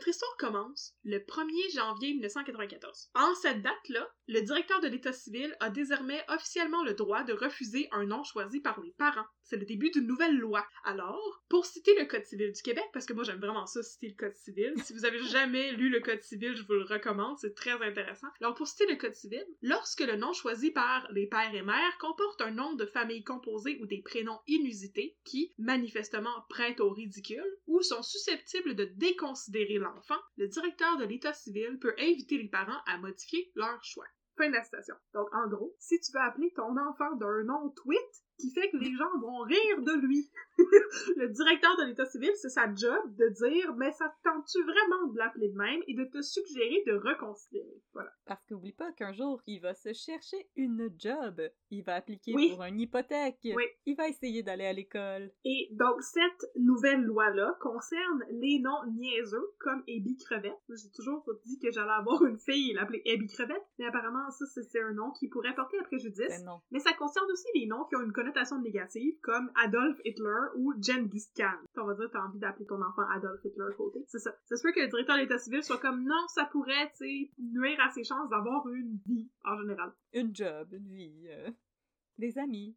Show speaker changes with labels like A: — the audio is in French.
A: France le 1er janvier 1994. En cette date-là, le directeur de l'État civil a désormais officiellement le droit de refuser un nom choisi par les parents. C'est le début d'une nouvelle loi. Alors, pour citer le Code civil du Québec, parce que moi j'aime vraiment ça, citer le Code civil, si vous avez jamais lu le Code civil, je vous le recommande, c'est très intéressant. Alors, pour citer le Code civil, lorsque le nom choisi par les pères et mères comporte un nom de famille composé ou des prénoms inusités qui, manifestement, prêtent au ridicule ou sont susceptibles de déconsidérer l'enfant, le directeur de l'État civil peut inviter les parents à modifier leur choix. Fin de la citation. Donc, en gros, si tu veux appeler ton enfant d'un nom tweet, qui fait que les gens vont rire de lui. le directeur de l'État civil, c'est sa job de dire Mais ça te tente-tu vraiment de l'appeler de même et de te suggérer de reconsidérer? Voilà.
B: Parce qu'oublie pas qu'un jour, il va se chercher une job. Il va appliquer
A: Oui.
B: pour une hypothèque.
A: Oui.
B: Il va essayer d'aller à l'école.
A: Et donc, cette nouvelle loi-là concerne les noms niaiseux, comme Abby Crevette. J'ai toujours dit que j'allais avoir une fille et l'appeler Abby Crevette, mais apparemment, ça, c'est un nom qui pourrait porter à préjudice.
B: Ben non.
A: Mais ça concerne aussi les noms qui ont une connotation négative, comme Adolf Hitler ou Genghis Khan. On va dire, t'as envie d'appeler ton enfant Adolf Hitler côté. C'est ça. Ça se peut que le directeur de l'État civil soit comme, non, ça pourrait, tu sais, nuire à ses chances d'avoir une vie, en général.
B: Une job, une vie, euh, des amis.